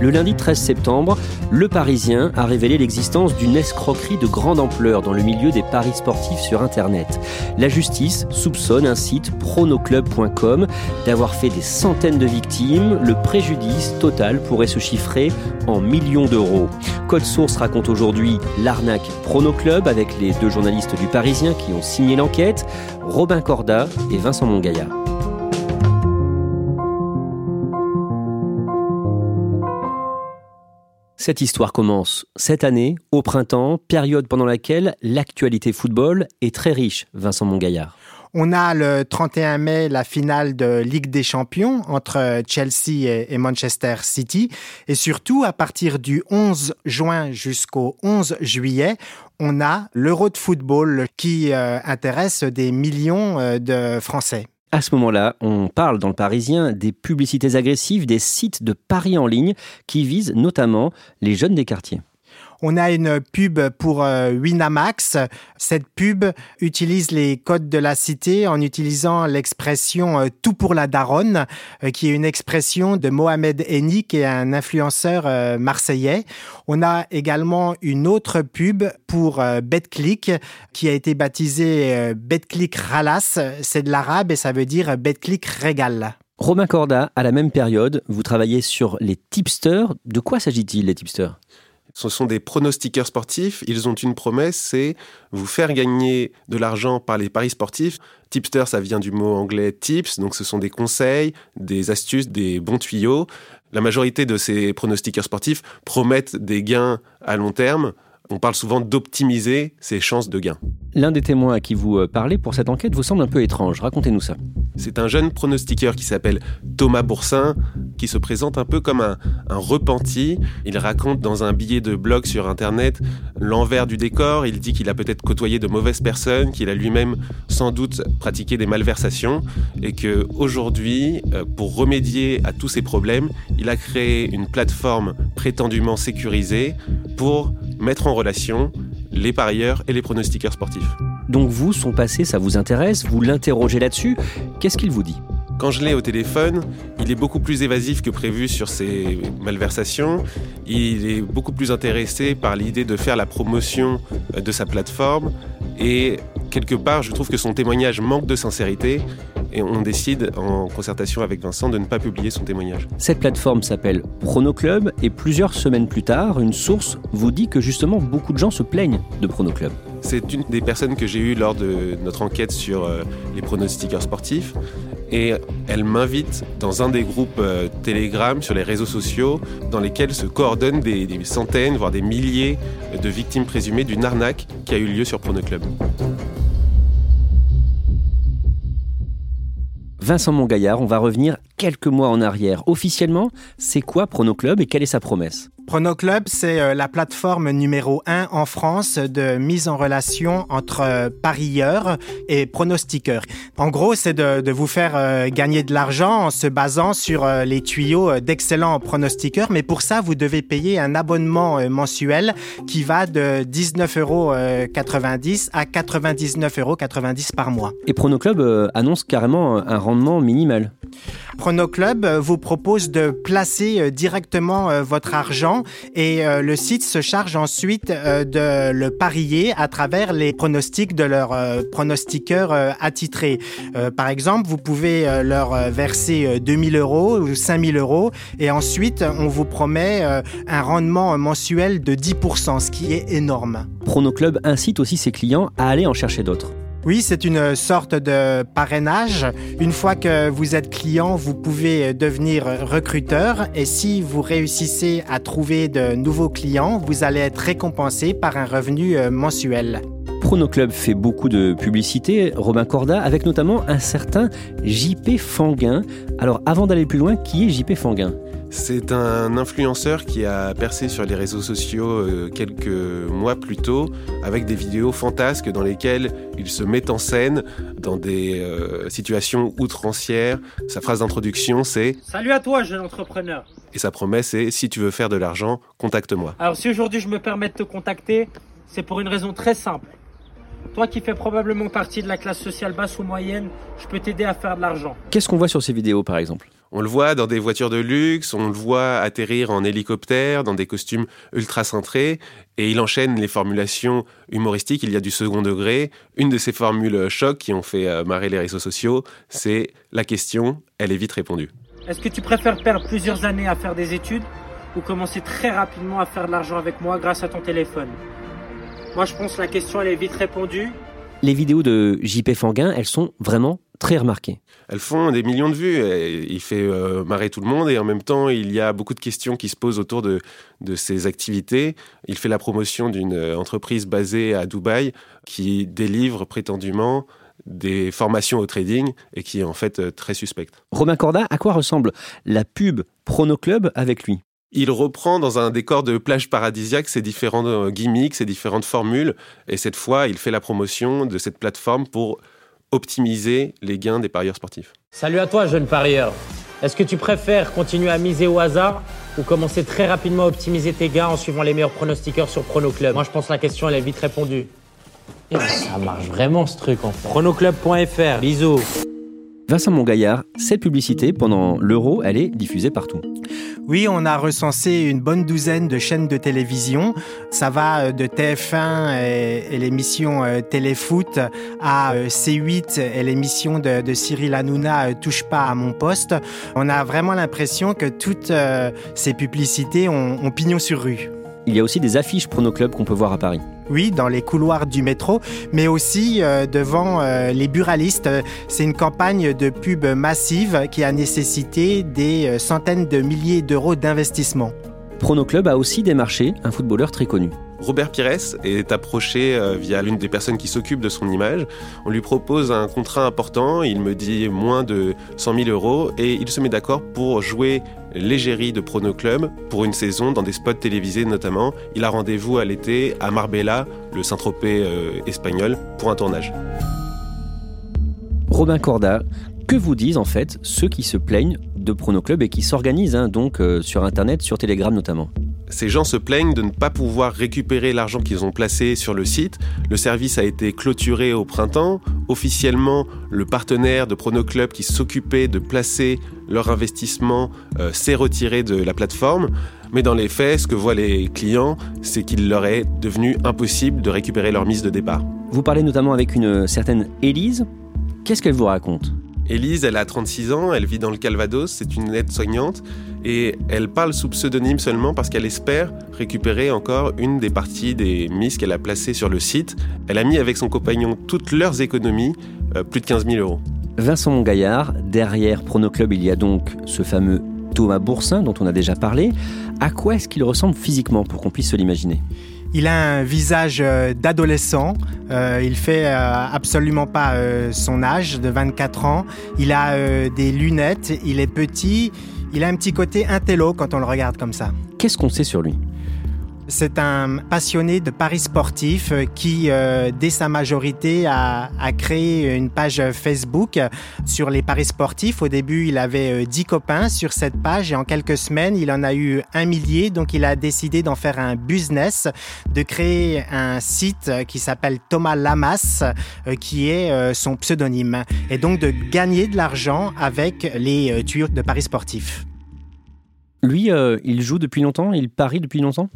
Le lundi 13 septembre, Le Parisien a révélé l'existence d'une escroquerie de grande ampleur dans le milieu des paris sportifs sur Internet. La justice soupçonne un site pronoclub.com d'avoir fait des centaines de victimes. Le préjudice total pourrait se chiffrer en millions d'euros. Code Source raconte aujourd'hui l'arnaque Pronoclub avec les deux journalistes du Parisien qui ont signé l'enquête, Robin Corda et Vincent Mongaillard. Cette histoire commence cette année, au printemps, période pendant laquelle l'actualité football est très riche, Vincent Mongaillard. On a le 31 mai la finale de Ligue des Champions entre Chelsea et Manchester City. Et surtout, à partir du 11 juin jusqu'au 11 juillet, on a l'Euro de football qui euh, intéresse des millions euh, de Français. À ce moment-là, on parle dans le Parisien des publicités agressives des sites de paris en ligne qui visent notamment les jeunes des quartiers. On a une pub pour euh, Winamax. Cette pub utilise les codes de la cité en utilisant l'expression euh, tout pour la daronne, euh, qui est une expression de Mohamed Eni, qui est un influenceur marseillais. On a également une autre pub pour BetClick, qui a été baptisée BetClick Ralas. C'est de l'arabe et ça veut dire BetClick Régal. Romain Corda, à la même période, vous travaillez sur les tipsters. De quoi s'agit-il, les tipsters? Ce sont des pronostiqueurs sportifs. Ils ont une promesse, c'est vous faire gagner de l'argent par les paris sportifs. Tipster, ça vient du mot anglais tips, donc ce sont des conseils, des astuces, des bons tuyaux. La majorité de ces pronostiqueurs sportifs promettent des gains à long terme. On parle souvent d'optimiser ses chances de gain. L'un des témoins à qui vous euh, parlez pour cette enquête vous semble un peu étrange. Racontez-nous ça. C'est un jeune pronostiqueur qui s'appelle Thomas Boursin, qui se présente un peu comme un, repenti. Il raconte dans un billet de blog sur Internet l'envers du décor. Il dit qu'il a peut-être côtoyé de mauvaises personnes, qu'il a lui-même sans doute pratiqué des malversations, et que aujourd'hui, euh, pour remédier à tous ces problèmes, il a créé une plateforme prétendument sécurisée pour mettre en relation les parieurs et les pronostiqueurs sportifs. Donc vous, son passé, ça vous intéresse? Vous l'interrogez là-dessus? Qu'est-ce qu'il vous dit? Quand je l'ai au téléphone, il est beaucoup plus évasif que prévu sur ses malversations. Il est beaucoup plus intéressé par l'idée de faire la promotion de sa plateforme. Et quelque part, je trouve que son témoignage manque de sincérité. Et on décide, en concertation avec Vincent, de ne pas publier son témoignage. Cette plateforme s'appelle Pronoclub. Et plusieurs semaines plus tard, une source vous dit que justement beaucoup de gens se plaignent de Pronoclub. C'est une des personnes que j'ai eues lors de notre enquête sur euh, les pronostiqueurs sportifs et elle m'invite dans un des groupes euh, Telegram sur les réseaux sociaux dans lesquels se coordonnent des, des, centaines, voire des milliers de victimes présumées d'une arnaque qui a eu lieu sur Pronoclub. Vincent Mongaillard, on va revenir quelques mois en arrière. Officiellement, c'est quoi Pronoclub et quelle est sa promesse Pronoclub, c'est la plateforme numéro un en France de mise en relation entre parieurs et pronostiqueurs. En gros, c'est de, de, vous faire gagner de l'argent en se basant sur les tuyaux d'excellents pronostiqueurs. Mais pour ça, vous devez payer un abonnement mensuel qui va de 19,90 euros à 99,90 euros par mois. Et Pronoclub annonce carrément un rendement minimal. Chronoclub vous propose de placer directement votre argent et le site se charge ensuite de le parier à travers les pronostics de leurs pronostiqueurs attitrés. Par exemple, vous pouvez leur verser 2000 euros ou 5000 euros et ensuite on vous promet un rendement mensuel de 10%, ce qui est énorme. Chronoclub incite aussi ses clients à aller en chercher d'autres. Oui, c'est une sorte de parrainage. Une fois que vous êtes client, vous pouvez devenir recruteur et si vous réussissez à trouver de nouveaux clients, vous allez être récompensé par un revenu euh, mensuel. Chronoclub fait beaucoup de publicité, Robin Corda, avec notamment un certain JP Fanguin. Alors avant d'aller plus loin, qui est JP Fanguin? C'est un influenceur qui a percé sur les réseaux sociaux euh, quelques mois plus tôt avec des vidéos fantasques dans lesquelles il se met en scène dans des euh, situations outrancières. Sa phrase d'introduction c'est Salut à toi jeune entrepreneur. Et sa promesse est si tu veux faire de l'argent, contacte-moi. Alors si aujourd'hui je me permets de te contacter, c'est pour une raison très simple. Toi qui fais probablement partie de la classe sociale basse ou moyenne, je peux t'aider à faire de l'argent. Qu'est-ce qu'on voit sur ces vidéos par exemple? On le voit dans des voitures de luxe, on le voit atterrir en hélicoptère, dans des costumes ultra cintrés, et il enchaîne les formulations humoristiques. Il y a du second degré. Une de ces formules choc qui ont fait euh, marrer les réseaux sociaux, c'est la question, elle est vite répondue. Est-ce que tu préfères perdre plusieurs années à faire des études ou commencer très rapidement à faire de l'argent avec moi grâce à ton téléphone? Moi, je pense que la question, elle est vite répondue. Les vidéos de JP Fanguin, elles sont vraiment très remarquées elles font des millions de vues. il fait euh, marrer tout le monde et en même temps, il y a beaucoup de questions qui se posent autour de, de ses activités. Il fait la promotion d'une euh, entreprise basée à Dubaï qui délivre prétendument des formations au trading et qui est en fait euh, très suspecte. Romain Corda, à quoi ressemble la pub Prono Club avec lui? Il reprend dans un décor de plage paradisiaque ses différents gimmicks, ses différentes formules, et cette fois, il fait la promotion de cette plateforme pour optimiser les gains des parieurs sportifs. Salut à toi, jeune parieur. Est-ce que tu préfères continuer à miser au hasard ou commencer très rapidement à optimiser tes gains en suivant les meilleurs pronostiqueurs sur Prono Club? Moi, je pense que la question, elle est vite répondue. Et ça marche vraiment ce truc en pronoclub.fr. Bisous. Vincent Mongaillard, cette publicité pendant l'Euro, elle est diffusée partout. Oui, on a recensé une bonne douzaine de chaînes de télévision. Ça va euh, de TF1 et, l'émission euh, Téléfoot à euh, C8 et l'émission de, Cyril Hanouna Touche pas à mon poste. On a vraiment l'impression que toutes ces publicités ont, ont pignon sur rue. Il y a aussi des affiches Prono Club qu'on peut voir à Paris. Oui, dans les couloirs du métro, mais aussi euh, devant euh, les buralistes. C'est une campagne de pub massive qui a nécessité des euh, centaines de milliers d'euros d'investissement. Prono Club a aussi démarché un footballeur très connu. Robert Pires est approché euh, via l'une des personnes qui s'occupent de son image. On lui propose un contrat important, il me dit moins de 100 000 euros et il se met d'accord pour jouer l'égérie de Prono Club pour une saison dans des spots télévisés notamment. Il a rendez-vous à l'été à Marbella, le Saint-Tropez euh, espagnol, pour un tournage. Robin Corda, que vous disent en fait ceux qui se plaignent de Prono Club et qui s'organisent hein, donc euh, sur Internet, sur Telegram notamment? Ces gens se plaignent de ne pas pouvoir récupérer l'argent qu'ils ont placé sur le site. Le service a été clôturé au printemps. Officiellement, le partenaire de Pronoclub qui s'occupait de placer leur investissement euh, s'est retiré de la plateforme. Mais dans les faits, ce que voient les clients, c'est qu'il leur est devenu impossible de récupérer leur mise de départ. Vous parlez notamment avec une certaine Élise. Qu'est-ce qu'elle vous raconte? Élise, elle a 36 ans, elle vit dans le Calvados, c'est une aide-soignante et elle parle sous pseudonyme seulement parce qu'elle espère récupérer encore une des parties des mises qu'elle a placées sur le site. Elle a mis avec son compagnon toutes leurs économies, euh, plus de 15 000 euros. Vincent Gaillard, derrière Pronoclub, il y a donc ce fameux Thomas Boursin dont on a déjà parlé. À quoi est-ce qu'il ressemble physiquement pour qu'on puisse se l'imaginer? Il a un visage euh, d'adolescent. Euh, il fait euh, absolument pas son âge de 24 ans. Il a des lunettes. Il est petit. Il a un petit côté intello quand on le regarde comme ça. Qu'est-ce qu'on sait sur lui? C'est un passionné de paris sportifs euh, qui, euh, dès sa majorité, a, créé une page Facebook sur les paris sportifs. Au début, il avait 10 euh, copains sur cette page et en quelques semaines, il en a eu un millier. Donc, il a décidé d'en faire un business, de créer un site qui s'appelle Thomas Lamas, qui est son pseudonyme, et donc de gagner de l'argent avec les tuyaux de paris sportifs. Lui, euh, il joue depuis longtemps, il parie depuis longtemps?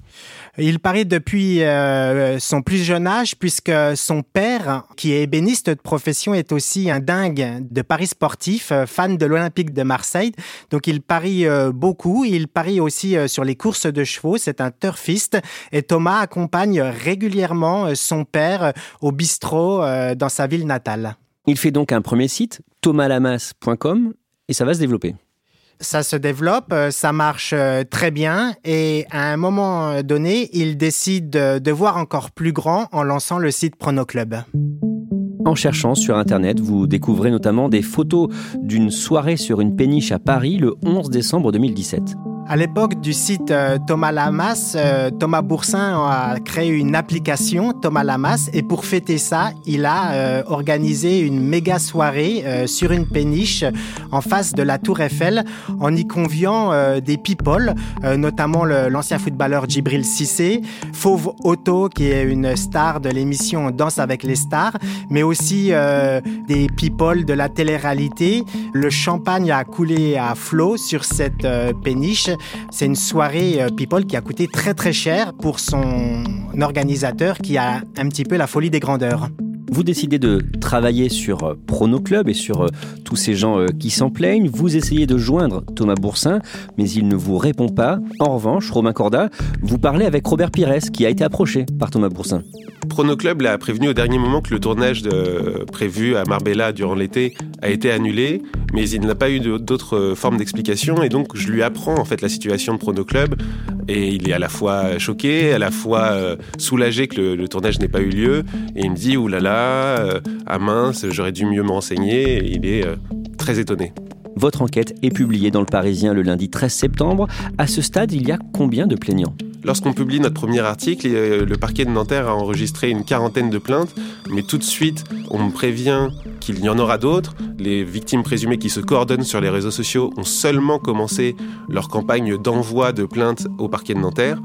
Il parie depuis euh, son plus jeune âge, puisque son père, qui est ébéniste de profession, est aussi un dingue de paris sportif, euh, fan de l'Olympique de Marseille. Donc il parie beaucoup, il parie aussi sur les courses de chevaux, c'est un turfiste. Et Thomas accompagne régulièrement son père au bistrot dans sa ville natale. Il fait donc un premier site, thomaslamas.com, et ça va se développer ça se développe, euh, ça marche euh, très bien et à un moment donné, il décide de voir encore plus grand en lançant le site Pronoclub. En cherchant sur Internet, vous découvrez notamment des photos d'une soirée sur une péniche à Paris le 11 décembre 2017. À l'époque du site euh, Thomas Lamas, euh, Thomas Boursin a créé une application Thomas Lamas et pour fêter ça, il a euh, organisé une méga soirée sur une péniche en face de la Tour Eiffel en y conviant des people, notamment l'ancien footballeur Djibril Cissé, Fauve Otto qui est une star de l'émission Danse avec les stars, mais aussi des people de la télé-réalité. Le champagne a coulé à flot sur cette péniche c'est une soirée euh, People qui a coûté très très cher pour son organisateur qui a un petit peu la folie des grandeurs. Vous décidez de travailler sur euh, Prono Club et sur euh, tous ces gens qui s'en plaignent. Vous essayez de joindre Thomas Boursin, mais il ne vous répond pas. En revanche, Romain Corda, vous parlez avec Robert Pires, qui a été approché par Thomas Boursin. Prono Club l'a prévenu au dernier moment que le tournage prévu à Marbella durant l'été a été annulé, mais il n'a pas eu d'autres formes d'explication et donc je lui apprends en fait la situation de Prono Club et il est à la fois choqué, à la fois euh, soulagé que le, tournage n'ait pas eu lieu et il me dit oulala, là là, euh, ah mince, j'aurais dû mieux me renseigner. Et il est euh, très étonné. Votre enquête est publiée dans le Parisien le lundi 13 septembre. À ce stade, il y a combien de plaignants? Lorsqu'on publie notre premier article, euh, le parquet de Nanterre a enregistré une quarantaine de plaintes, mais tout de suite, on me prévient qu'il y en aura d'autres. Les victimes présumées qui se coordonnent sur les réseaux sociaux ont seulement commencé leur campagne d'envoi de plaintes au parquet de Nanterre.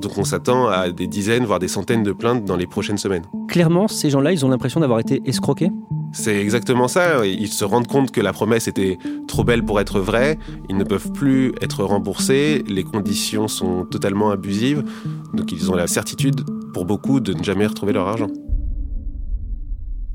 Donc on s'attend à des dizaines, voire des centaines de plaintes dans les prochaines semaines. Clairement, ces gens-là, ils ont l'impression d'avoir été escroqués? C'est exactement ça. Ils se rendent compte que la promesse était trop belle pour être vraie. Ils ne peuvent plus être remboursés. Les conditions sont totalement abusives. Donc ils ont la certitude, pour beaucoup, de ne jamais retrouver leur argent.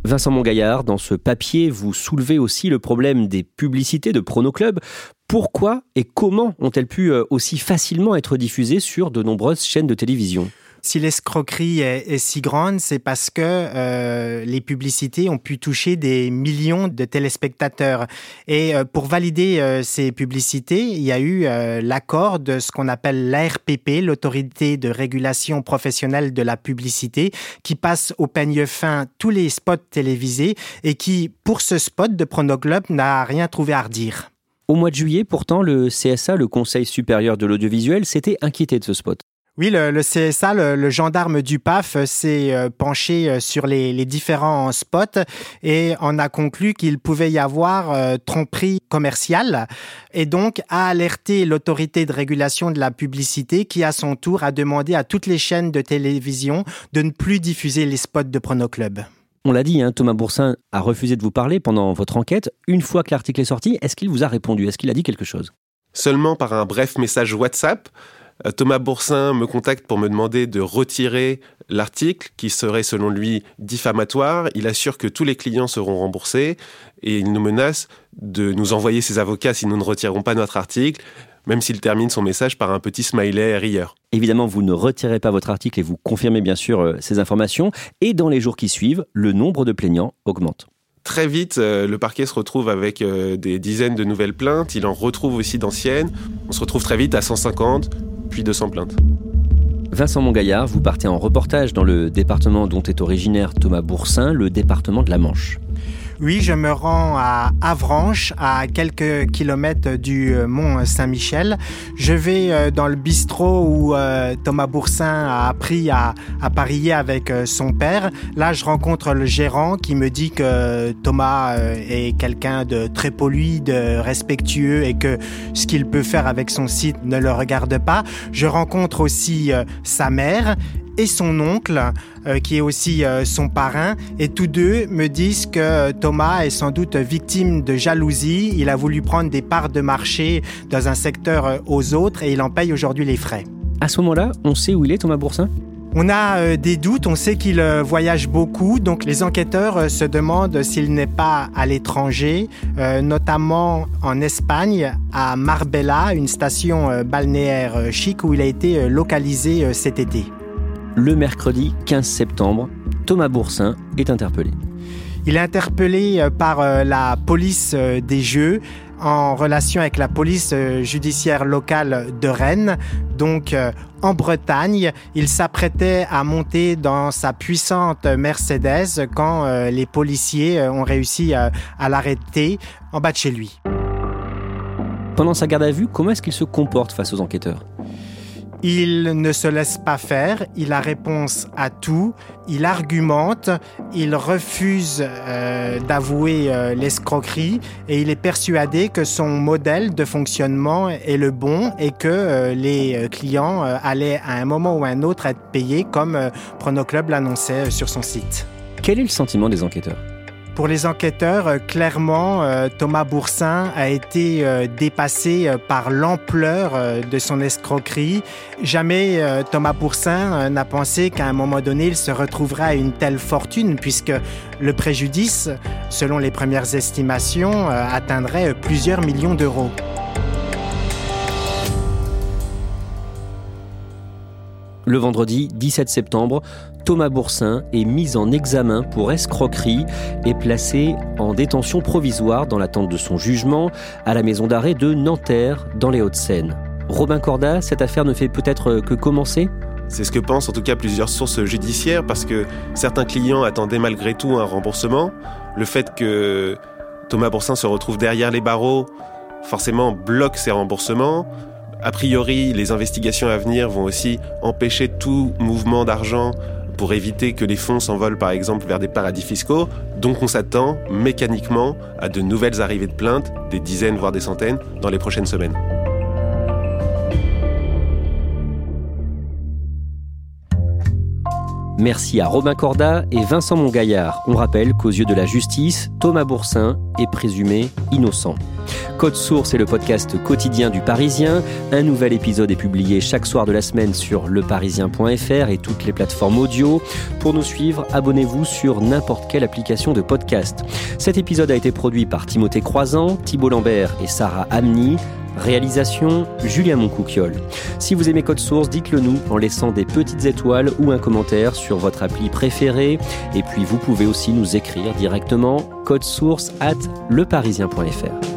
Vincent Mongaillard, dans ce papier, vous soulevez aussi le problème des publicités de Prono Club. Pourquoi et comment ont-elles pu euh, aussi facilement être diffusées sur de nombreuses chaînes de télévision? Si l'escroquerie est, si grande, c'est parce que euh, les publicités ont pu toucher des millions de téléspectateurs. Et euh, pour valider euh, ces publicités, il y a eu l'accord de ce qu'on appelle l'ARPP, l'autorité de régulation professionnelle de la publicité, qui passe au peigne fin tous les spots télévisés et qui, pour ce spot de Pronoglobe, n'a rien trouvé à redire. Au mois de juillet, pourtant, le CSA, le Conseil supérieur de l'audiovisuel, s'était inquiété de ce spot. Oui, le, CSA, le, gendarme du PAF, euh, s'est euh, penché euh, sur les, différents spots et en a conclu qu'il pouvait y avoir tromperie commerciale et donc a alerté l'autorité de régulation de la publicité qui, à son tour, a demandé à toutes les chaînes de télévision de ne plus diffuser les spots de Pronoclub. On l'a dit, hein, Thomas Boursin a refusé de vous parler pendant votre enquête. Une fois que l'article est sorti, est-ce qu'il vous a répondu? Est-ce qu'il a dit quelque chose? Seulement par un bref message WhatsApp Thomas Boursin me contacte pour me demander de retirer l'article qui serait selon lui diffamatoire. Il assure que tous les clients seront remboursés et il nous menace de nous envoyer ses avocats si nous ne retirons pas notre article, même s'il termine son message par un petit smiley rieur. Évidemment, vous ne retirez pas votre article et vous confirmez bien sûr euh, ces informations. Et dans les jours qui suivent, le nombre de plaignants augmente. Très vite, euh, le parquet se retrouve avec des dizaines de nouvelles plaintes. Il en retrouve aussi d'anciennes. On se retrouve très vite à 150, puis 200 plaintes. Vincent Mongaillard, vous partez en reportage dans le département dont est originaire Thomas Boursin, le département de la Manche. Oui, je me rends à Avranches, à quelques kilomètres du euh, Mont Saint-Michel. Je vais euh, dans le bistrot où euh, Thomas Boursin a appris à, à parier avec son père. Là, je rencontre le gérant qui me dit que Thomas est quelqu'un de très poli, de respectueux et que ce qu'il peut faire avec son site ne le regarde pas. Je rencontre aussi sa mère et son oncle, euh, qui est aussi euh, son parrain, et tous deux me disent que Thomas est sans doute victime de jalousie. Il a voulu prendre des parts de marché dans un secteur euh, aux autres et il en paye aujourd'hui les frais. À ce moment-là, on sait où il est, Thomas Boursin? On a des doutes, on sait qu'il voyage beaucoup, donc les enquêteurs se demandent s'il n'est pas à l'étranger, notamment en Espagne, à Marbella, une station balnéaire chic où il a été localisé cet été le mercredi 15 septembre, Thomas Boursin est interpellé. Il est interpellé euh, par euh, la police euh, des Jeux en relation avec la police judiciaire locale de Rennes. Donc en Bretagne, il s'apprêtait à monter dans sa puissante Mercedes quand les policiers ont réussi à, à l'arrêter en bas de chez lui. Pendant sa garde à vue, comment est-ce qu'il se comporte face aux enquêteurs? Il ne se laisse pas faire, il a réponse à tout, il argumente, il refuse euh, d'avouer euh, l'escroquerie et il est persuadé que son modèle de fonctionnement est le bon et que euh, les clients allaient à un moment ou à un autre être payés comme Pronoclub l'annonçait sur son site. Quel est le sentiment des enquêteurs? Pour les enquêteurs, euh, clairement, euh, Thomas Boursin a été euh, dépassé par l'ampleur de son escroquerie. Jamais Thomas Boursin n'a pensé qu'à un moment donné, il se retrouverait à une telle fortune, puisque le préjudice, selon les premières estimations, atteindrait plusieurs millions d'euros. Le vendredi 17 septembre, Thomas Boursin est mis en examen pour escroquerie et placé en détention provisoire dans l'attente de son jugement à la maison d'arrêt de Nanterre dans les Hauts-de-Seine. Robin Corda, cette affaire ne fait peut-être que commencer? C'est ce que pensent en tout cas plusieurs sources judiciaires parce que certains clients attendaient malgré tout un remboursement. Le fait que Thomas Boursin se retrouve derrière les barreaux, forcément bloque ces remboursements. A priori, les investigations à venir vont aussi empêcher tout mouvement d'argent pour éviter que les fonds s'envolent par exemple vers des paradis fiscaux. Donc on s'attend mécaniquement à de nouvelles arrivées de plaintes, des dizaines voire des centaines, dans les prochaines semaines. Merci à Robin Corda et Vincent Mongaillard. On rappelle qu'aux yeux de la justice, Thomas Boursin est présumé innocent. Code Source est le podcast quotidien du Parisien. Un nouvel épisode est publié chaque soir de la semaine sur leparisien.fr et toutes les plateformes audio. Pour nous suivre, abonnez-vous sur n'importe quelle application de podcast. Cet épisode a été produit par Timothée Croisant, Thibault Lambert et Sarah Amni. Réalisation Julien Moncouquiole. Si vous aimez Code Source, dites-le nous en laissant des petites étoiles ou un commentaire sur votre appli préférée. Et puis vous pouvez aussi nous écrire directement code source at leparisien.fr.